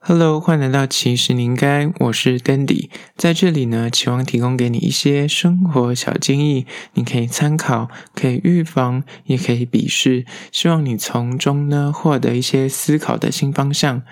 Hello，欢迎来到其实你应该，我是 Dandy，在这里呢，期望提供给你一些生活小建议，你可以参考，可以预防，也可以鄙视，希望你从中呢获得一些思考的新方向。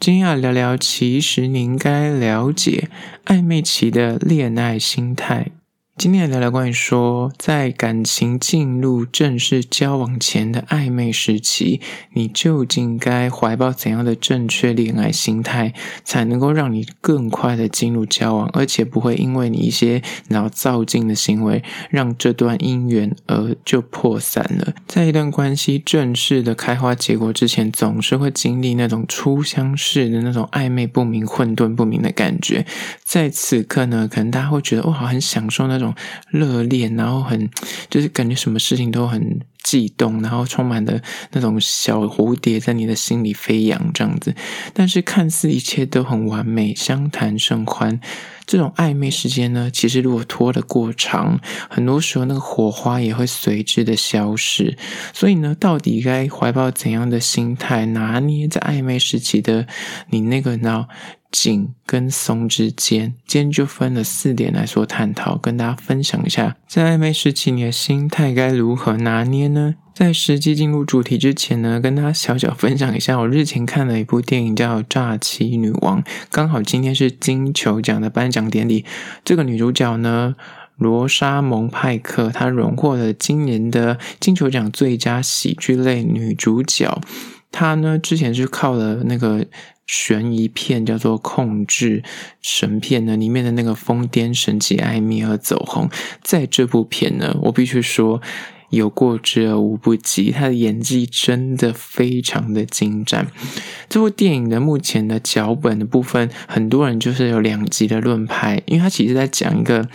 今天要聊聊，其实你应该了解暧昧期的恋爱心态。今天来聊聊关于说，在感情进入正式交往前的暧昧时期，你究竟该怀抱怎样的正确恋爱心态，才能够让你更快的进入交往，而且不会因为你一些脑躁进的行为，让这段姻缘而就破散了。在一段关系正式的开花结果之前，总是会经历那种初相识的那种暧昧不明、混沌不明的感觉。在此刻呢，可能大家会觉得哇，很享受那种。热恋，然后很就是感觉什么事情都很悸动，然后充满了那种小蝴蝶在你的心里飞扬这样子。但是看似一切都很完美，相谈甚欢，这种暧昧时间呢，其实如果拖得过长，很多时候那个火花也会随之的消失。所以呢，到底该怀抱怎样的心态，拿捏在暧昧时期的你那个呢？紧跟松之间，今天就分了四点来说探讨，跟大家分享一下，在暧昧时期你的心态该如何拿捏呢？在实际进入主题之前呢，跟大家小小分享一下，我日前看了一部电影叫《诈欺女王》，刚好今天是金球奖的颁奖典礼，这个女主角呢，罗莎蒙派克，她荣获了今年的金球奖最佳喜剧类女主角。她呢，之前是靠了那个。悬疑片叫做《控制神片》呢，里面的那个疯癫神奇艾米而走红。在这部片呢，我必须说有过之而无不及，他的演技真的非常的精湛。这部电影的目前的脚本的部分，很多人就是有两极的论派，因为他其实在讲一个。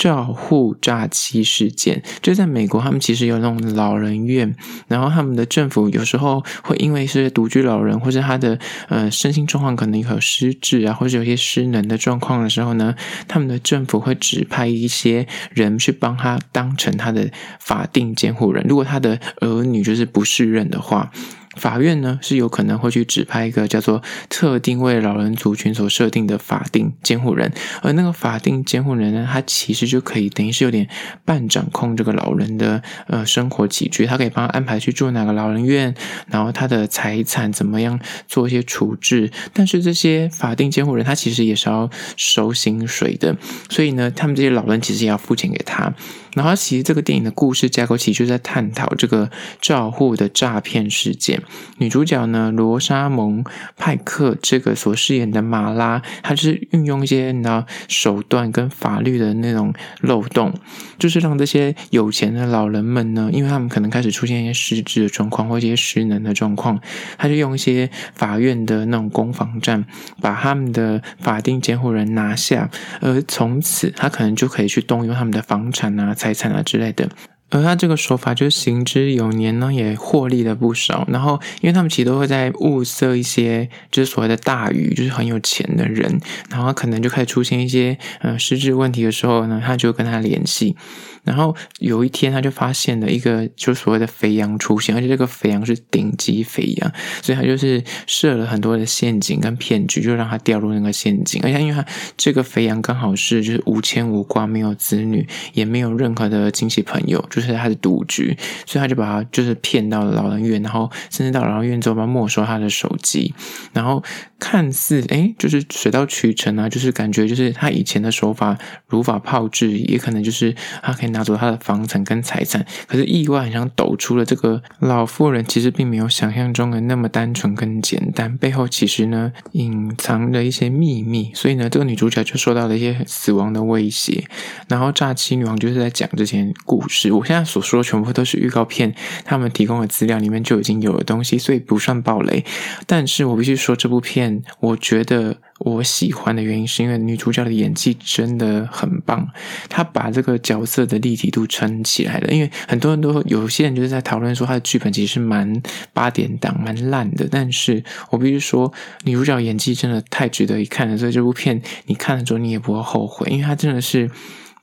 照护诈欺事件，就在美国，他们其实有那种老人院，然后他们的政府有时候会因为是独居老人，或者他的呃身心状况可能有失智啊，或者有些失能的状况的时候呢，他们的政府会指派一些人去帮他当成他的法定监护人，如果他的儿女就是不适任的话。法院呢是有可能会去指派一个叫做特定为老人族群所设定的法定监护人，而那个法定监护人呢，他其实就可以等于是有点半掌控这个老人的呃生活起居，他可以帮他安排去住哪个老人院，然后他的财产怎么样做一些处置。但是这些法定监护人他其实也是要收薪水的，所以呢，他们这些老人其实也要付钱给他。然后其实这个电影的故事架构其实就在探讨这个照护的诈骗事件。女主角呢，罗莎蒙派克这个所饰演的马拉，她就是运用一些你知道手段跟法律的那种漏洞，就是让这些有钱的老人们呢，因为他们可能开始出现一些失智的状况或一些失能的状况，他就用一些法院的那种攻防战，把他们的法定监护人拿下，而从此他可能就可以去动用他们的房产啊。财产啊之类的，而他这个手法就是行之有年呢，也获利了不少。然后，因为他们其实都会在物色一些就是所谓的大鱼，就是很有钱的人，然后可能就开始出现一些呃实质问题的时候呢，他就跟他联系。然后有一天，他就发现了一个就所谓的肥羊出现，而且这个肥羊是顶级肥羊，所以他就是设了很多的陷阱跟骗局，就让他掉入那个陷阱。而且因为他这个肥羊刚好是就是无牵无挂，没有子女，也没有任何的亲戚朋友，就是他的独居，所以他就把他就是骗到了老人院，然后甚至到老人院之后，把没收他的手机，然后看似诶就是水到渠成啊，就是感觉就是他以前的手法如法炮制，也可能就是他可以。拿拿走他的房产跟财产，可是意外好像抖出了这个老妇人，其实并没有想象中的那么单纯跟简单，背后其实呢隐藏着一些秘密，所以呢这个女主角就受到了一些死亡的威胁。然后诈欺女王就是在讲这些故事，我现在所说的全部都是预告片，他们提供的资料里面就已经有的东西，所以不算暴雷。但是我必须说这部片，我觉得。我喜欢的原因是因为女主角的演技真的很棒，她把这个角色的立体度撑起来了。因为很多人都有些人就是在讨论说她的剧本其实蛮八点档、蛮烂的，但是我必须说女主角演技真的太值得一看了。所以这部片你看了之后你也不会后悔，因为她真的是。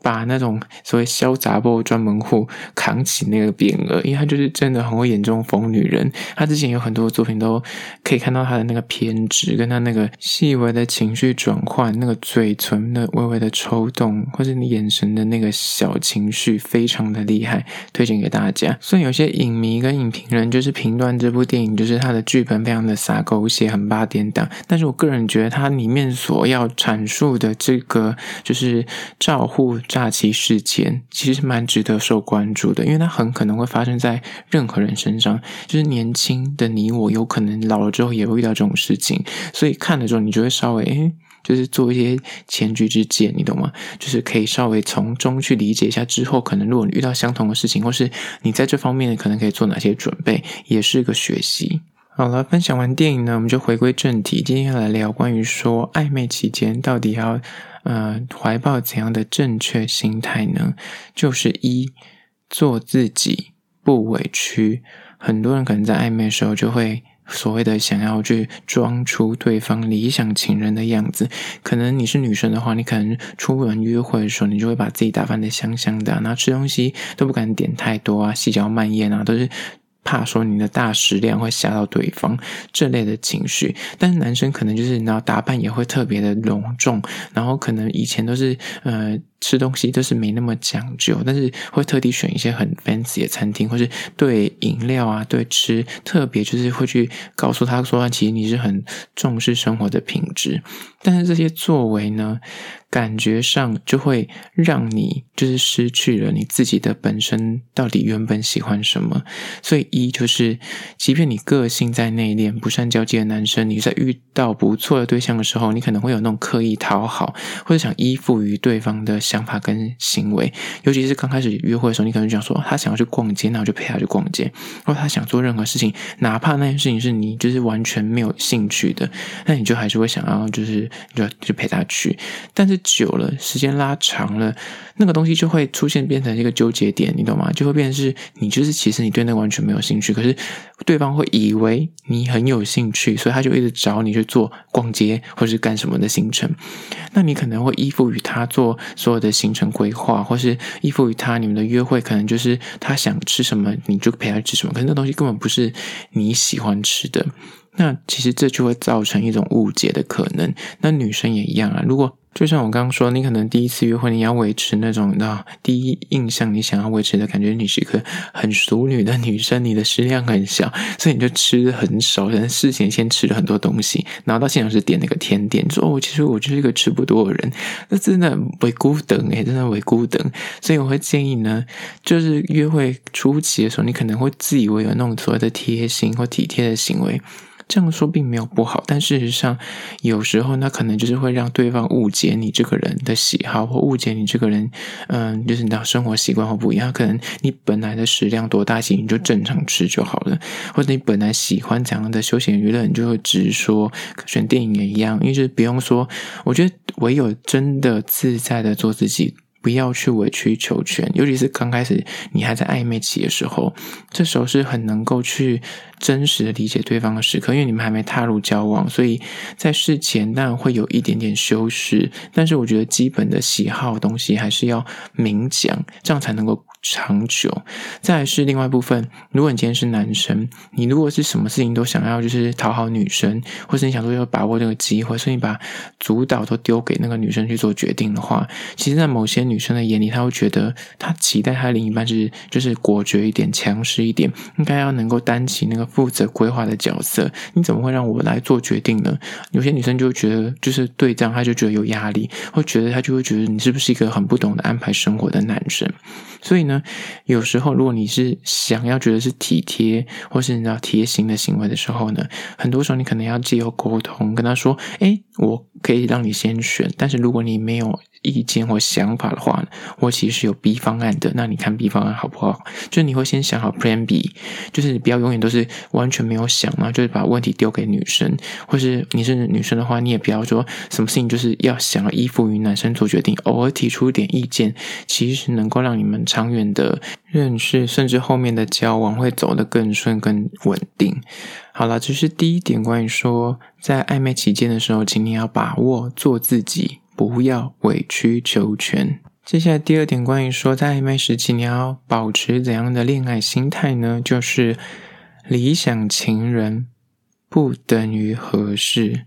把那种所谓潇洒波专门户扛起那个匾额，因为他就是真的很会演这种疯女人。他之前有很多作品都可以看到他的那个偏执，跟他那个细微的情绪转换，那个嘴唇的微微的抽动，或者你眼神的那个小情绪，非常的厉害，推荐给大家。所以有些影迷跟影评人就是评断这部电影，就是他的剧本非常的洒狗血，很八点档。但是我个人觉得，它里面所要阐述的这个就是照护诈欺事件，其实蛮值得受关注的，因为它很可能会发生在任何人身上，就是年轻的你我，有可能老了之后也会遇到这种事情。所以看的时候，你就会稍微诶，就是做一些前车之鉴，你懂吗？就是可以稍微从中去理解一下，之后可能如果你遇到相同的事情，或是你在这方面可能可以做哪些准备，也是一个学习。好了，分享完电影呢，我们就回归正题。今天要来聊关于说暧昧期间到底要呃怀抱怎样的正确心态呢？就是一做自己，不委屈。很多人可能在暧昧的时候就会所谓的想要去装出对方理想情人的样子。可能你是女生的话，你可能出门约会的时候，你就会把自己打扮得香香的，然后吃东西都不敢点太多啊，细嚼慢咽啊，都是。怕说你的大食量会吓到对方这类的情绪，但是男生可能就是然后打扮也会特别的隆重，然后可能以前都是呃。吃东西都是没那么讲究，但是会特地选一些很 fancy 的餐厅，或是对饮料啊、对吃特别，就是会去告诉他说，其实你是很重视生活的品质。但是这些作为呢，感觉上就会让你就是失去了你自己的本身到底原本喜欢什么。所以一就是，即便你个性在内敛、不善交际的男生，你在遇到不错的对象的时候，你可能会有那种刻意讨好或者想依附于对方的。想法跟行为，尤其是刚开始约会的时候，你可能想说，他想要去逛街，那我就陪他去逛街；或他想做任何事情，哪怕那件事情是你就是完全没有兴趣的，那你就还是会想要就是就就陪他去。但是久了，时间拉长了，那个东西就会出现变成一个纠结点，你懂吗？就会变成是你就是其实你对那完全没有兴趣，可是对方会以为你很有兴趣，所以他就一直找你去做逛街或是干什么的行程。那你可能会依附于他做所的行程规划，或是依附于他，你们的约会可能就是他想吃什么，你就陪他吃什么。可那东西根本不是你喜欢吃的，那其实这就会造成一种误解的可能。那女生也一样啊，如果。就像我刚刚说，你可能第一次约会，你要维持那种的第一印象，你想要维持的感觉，你是一个很淑女的女生，你的食量很小，所以你就吃的很少，可能事前先吃了很多东西，然后到现场是点那个甜点，说哦，其实我就是一个吃不多的人，那真的为孤等诶，真的为孤等，所以我会建议呢，就是约会初期的时候，你可能会自以为有那种所谓的贴心或体贴的行为。这样说并没有不好，但事实上，有时候那可能就是会让对方误解你这个人的喜好，或误解你这个人，嗯，就是你的生活习惯或不一样。可能你本来的食量多大，型你就正常吃就好了，或者你本来喜欢怎样的休闲娱乐，你就会直说。选电影也一样，因为就是不用说。我觉得唯有真的自在的做自己。不要去委曲求全，尤其是刚开始你还在暧昧期的时候，这时候是很能够去真实的理解对方的时刻，因为你们还没踏入交往，所以在事前当然会有一点点修饰，但是我觉得基本的喜好东西还是要明讲，这样才能够。长久，再来是另外一部分。如果你今天是男生，你如果是什么事情都想要，就是讨好女生，或是你想说要把握这个机会，所以你把主导都丢给那个女生去做决定的话，其实，在某些女生的眼里，她会觉得她期待她的另一半是就是果决一点、强势一点，应该要能够担起那个负责规划的角色。你怎么会让我来做决定呢？有些女生就觉得，就是对这样，她就觉得有压力，会觉得她就会觉得你是不是一个很不懂得安排生活的男生？所以呢，有时候如果你是想要觉得是体贴，或是你知道贴心的行为的时候呢，很多时候你可能要借由沟通跟他说：“哎，我可以让你先选，但是如果你没有意见或想法的话，我其实是有 B 方案的。那你看 B 方案好不好？就是你会先想好 Plan B，就是你不要永远都是完全没有想嘛，就是把问题丢给女生，或是你是女生的话，你也不要说什么事情就是要想要依附于男生做决定，偶尔提出一点意见，其实能够让你们长远的认识，甚至后面的交往会走得更顺、更稳定。好了，这是第一点，关于说在暧昧期间的时候，请你要把握做自己。不要委曲求全。接下来第二点，关于说在暧昧时期你要保持怎样的恋爱心态呢？就是理想情人不等于合适。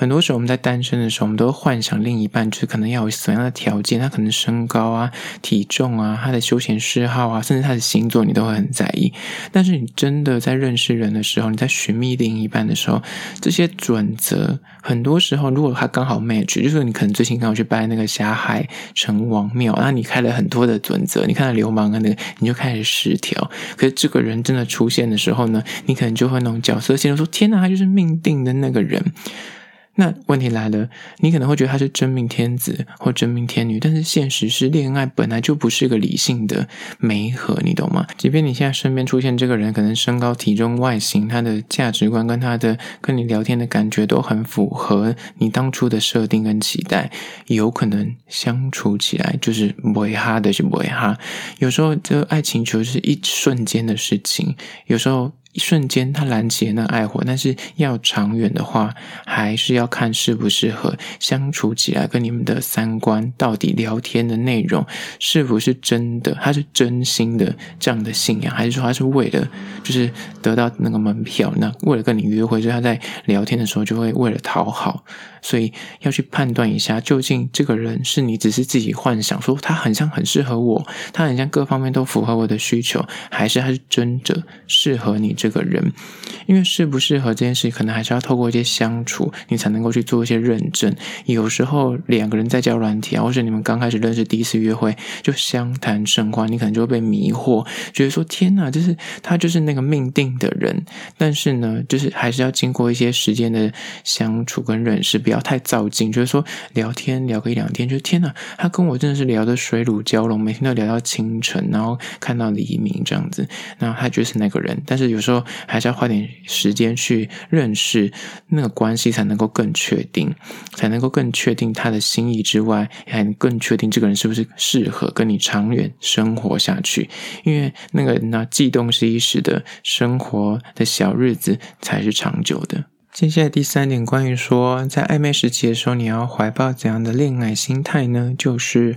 很多时候我们在单身的时候，我们都幻想另一半就是可能要有什么样的条件，他可能身高啊、体重啊、他的休闲嗜好啊，甚至他的星座，你都会很在意。但是你真的在认识人的时候，你在寻觅另一半的时候，这些准则很多时候，如果他刚好 match，就是你可能最近刚好去拜那个霞海城隍庙，然后你开了很多的准则，你看到流氓啊那个，你就开始失调。可是这个人真的出现的时候呢，你可能就会那种角色陷入，说天哪，他就是命定的那个人。那问题来了，你可能会觉得他是真命天子或真命天女，但是现实是恋爱本来就不是个理性的媒合，你懂吗？即便你现在身边出现这个人，可能身高、体重、外形，他的价值观跟他的跟你聊天的感觉都很符合你当初的设定跟期待，有可能相处起来就是不会哈的，是不会哈。有时候这爱情就是一瞬间的事情，有时候。一瞬间，他燃起那爱火，但是要长远的话，还是要看适不适合相处起来，跟你们的三观到底聊天的内容是不是真的，他是真心的这样的信仰，还是说他是为了就是得到那个门票，那为了跟你约会，所以他在聊天的时候就会为了讨好。所以要去判断一下，究竟这个人是你只是自己幻想说他很像很适合我，他很像各方面都符合我的需求，还是他是真的适合你这个人？因为适不适合这件事，可能还是要透过一些相处，你才能够去做一些认证。有时候两个人在交软体啊，或者你们刚开始认识第一次约会就相谈甚欢，你可能就会被迷惑，觉得说天哪，就是他就是那个命定的人。但是呢，就是还是要经过一些时间的相处跟认识。不要太躁进，就是说聊天聊个一两天，就天哪，他跟我真的是聊得水乳交融，每天都聊到清晨，然后看到黎明这样子，那他就是那个人。但是有时候说还是要花点时间去认识那个关系，才能够更确定，才能够更确定他的心意之外，还更确定这个人是不是适合跟你长远生活下去。因为那个那悸动是一时的，生活的小日子才是长久的。接下来第三点，关于说在暧昧时期的时候，你要怀抱怎样的恋爱心态呢？就是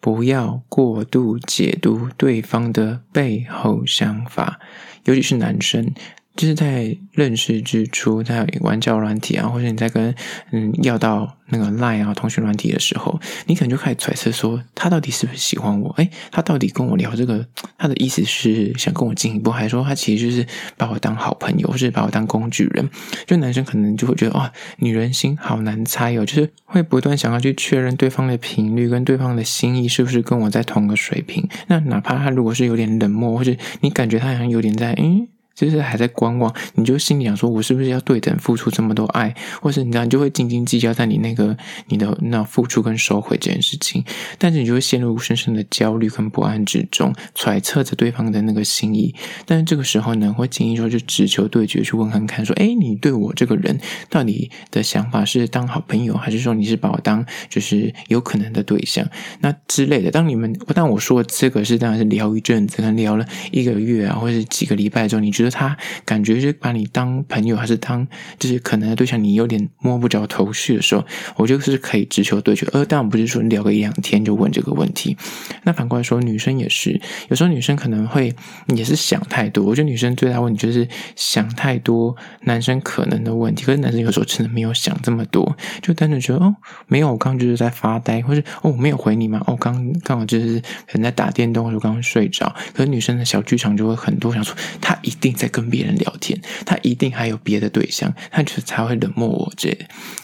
不要过度解读对方的背后想法，尤其是男生。就是在认识之初，在玩交友软体啊，或者你在跟嗯要到那个 Line 啊通讯软体的时候，你可能就开始揣测说，他到底是不是喜欢我？诶，他到底跟我聊这个，他的意思是想跟我进一步，还是说他其实就是把我当好朋友，或是把我当工具人？就男生可能就会觉得，哇，女人心好难猜哦，就是会不断想要去确认对方的频率跟对方的心意是不是跟我在同个水平。那哪怕他如果是有点冷漠，或者你感觉他好像有点在，嗯。就是还在观望，你就心里想说，我是不是要对等付出这么多爱，或是你知道，就会斤斤计较在你那个你的那付出跟收回这件事情，但是你就会陷入深深的焦虑跟不安之中，揣测着对方的那个心意。但是这个时候呢，会建议说，就只求对决去问看看，说，哎，你对我这个人到底的想法是当好朋友，还是说你是把我当就是有可能的对象，那之类的。当你们，当我说这个是当然是聊一阵子，可能聊了一个月啊，或者是几个礼拜之后，你觉得。他感觉是把你当朋友，还是当就是可能的对象？你有点摸不着头绪的时候，我就是可以直球对决。而当然不是说聊个一两天就问这个问题。那反过来说，女生也是，有时候女生可能会也是想太多。我觉得女生最大问题就是想太多，男生可能的问题。可是男生有时候真的没有想这么多，就单纯觉得哦，没有，我刚刚就是在发呆，或是哦，我没有回你吗？哦，刚刚好就是可能在打电动，或者刚刚睡着。可是女生的小剧场就会很多，想说她一定。在跟别人聊天，他一定还有别的对象，他就才会冷漠我这。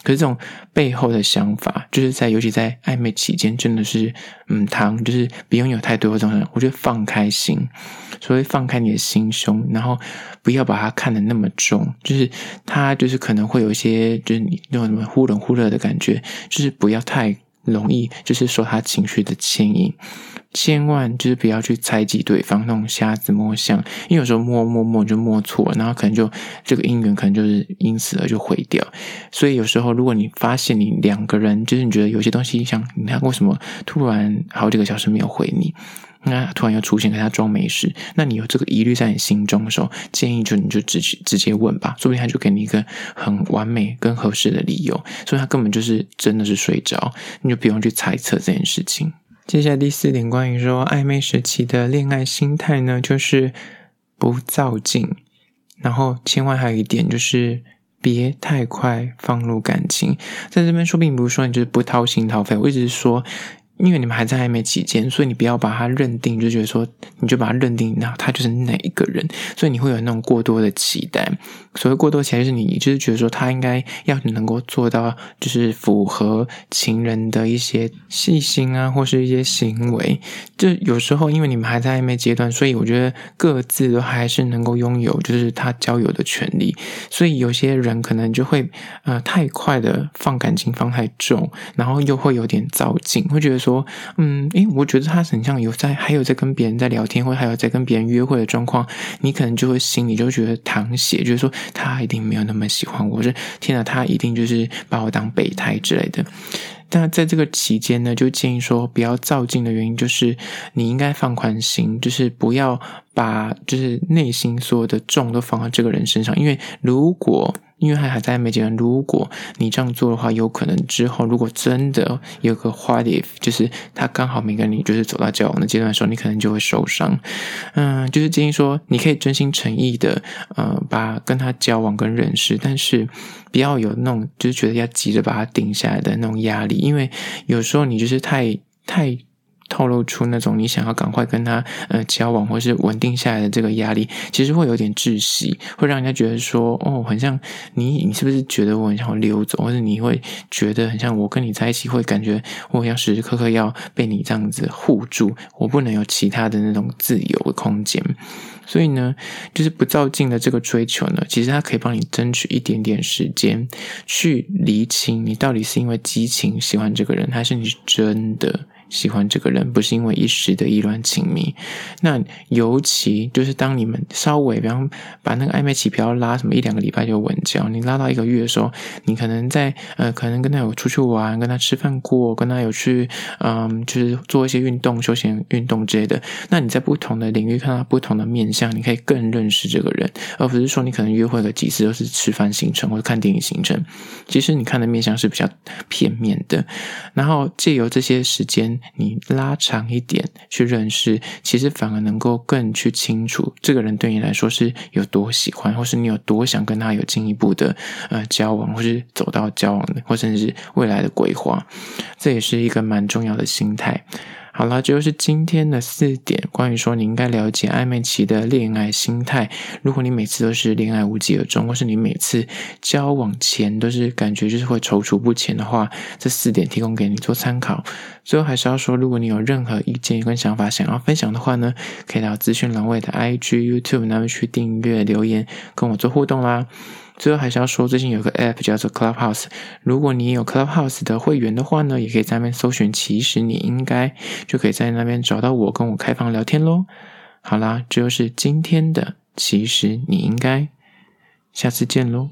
可是这种背后的想法，就是在尤其在暧昧期间，真的是嗯，他就是不用有太多这种，我觉得放开心，所以放开你的心胸，然后不要把它看得那么重，就是他就是可能会有一些就是你那种忽冷忽热的感觉，就是不要太容易，就是受他情绪的牵引。千万就是不要去猜忌对方那种瞎子摸象，因为有时候摸摸摸就摸错了，然后可能就这个姻缘可能就是因此而就毁掉。所以有时候如果你发现你两个人就是你觉得有些东西像你看为什么突然好几个小时没有回你，那突然又出现跟他装没事，那你有这个疑虑在你心中的时候，建议就你就直直接问吧，说不定他就给你一个很完美跟合适的理由，所以他根本就是真的是睡着，你就不用去猜测这件事情。接下来第四点，关于说暧昧时期的恋爱心态呢，就是不躁进，然后千万还有一点就是别太快放入感情。在这边说，并不是说你就是不掏心掏肺，我一直说。因为你们还在暧昧期间，所以你不要把他认定，就觉得说你就把他认定，那他就是哪一个人，所以你会有那种过多的期待。所谓过多期待，就是你就是觉得说他应该要能够做到，就是符合情人的一些细心啊，或是一些行为。就有时候因为你们还在暧昧阶段，所以我觉得各自都还是能够拥有，就是他交友的权利。所以有些人可能就会呃太快的放感情放太重，然后又会有点造进，会觉得说。嗯，诶，我觉得他很像有在，还有在跟别人在聊天，或者还有在跟别人约会的状况，你可能就会心里就觉得淌血，就是说他一定没有那么喜欢我，是天哪，他一定就是把我当备胎之类的。但在这个期间呢，就建议说不要躁进的原因，就是你应该放宽心，就是不要把就是内心所有的重都放到这个人身上，因为如果。因为还还在暧昧阶段，如果你这样做的话，有可能之后如果真的有个 what if，就是他刚好没跟你就是走到交往的阶段的时候，你可能就会受伤。嗯，就是建议说，你可以真心诚意的，呃，把跟他交往跟认识，但是不要有那种就是觉得要急着把他定下来的那种压力，因为有时候你就是太太。透露出那种你想要赶快跟他呃交往或是稳定下来的这个压力，其实会有点窒息，会让人家觉得说哦，很像你，你是不是觉得我很想溜走，或者你会觉得很像我跟你在一起会感觉我要时时刻刻要被你这样子护住，我不能有其他的那种自由的空间。所以呢，就是不照镜的这个追求呢，其实它可以帮你争取一点点时间，去厘清你到底是因为激情喜欢这个人，还是你是真的。喜欢这个人不是因为一时的意乱情迷，那尤其就是当你们稍微，比方把那个暧昧期不要拉什么一两个礼拜就稳交，你拉到一个月的时候，你可能在呃，可能跟他有出去玩，跟他吃饭过，跟他有去嗯，就是做一些运动、休闲运动之类的。那你在不同的领域看到不同的面相，你可以更认识这个人，而不是说你可能约会个几次都是吃饭行程或者看电影行程。其实你看的面相是比较片面的，然后借由这些时间。你拉长一点去认识，其实反而能够更去清楚这个人对你来说是有多喜欢，或是你有多想跟他有进一步的呃交往，或是走到交往的，或甚至是未来的规划。这也是一个蛮重要的心态。好了，这就是今天的四点，关于说你应该了解暧昧期的恋爱心态。如果你每次都是恋爱无疾而终，或是你每次交往前都是感觉就是会踌躇不前的话，这四点提供给你做参考。最后还是要说，如果你有任何意见跟想法想要分享的话呢，可以到资讯栏位的 IG、YouTube 那边去订阅留言，跟我做互动啦。最后还是要说，最近有个 App 叫做 Clubhouse，如果你有 Clubhouse 的会员的话呢，也可以在那边搜寻，其实你应该就可以在那边找到我，跟我开房聊天喽。好啦，这就是今天的，其实你应该，下次见喽。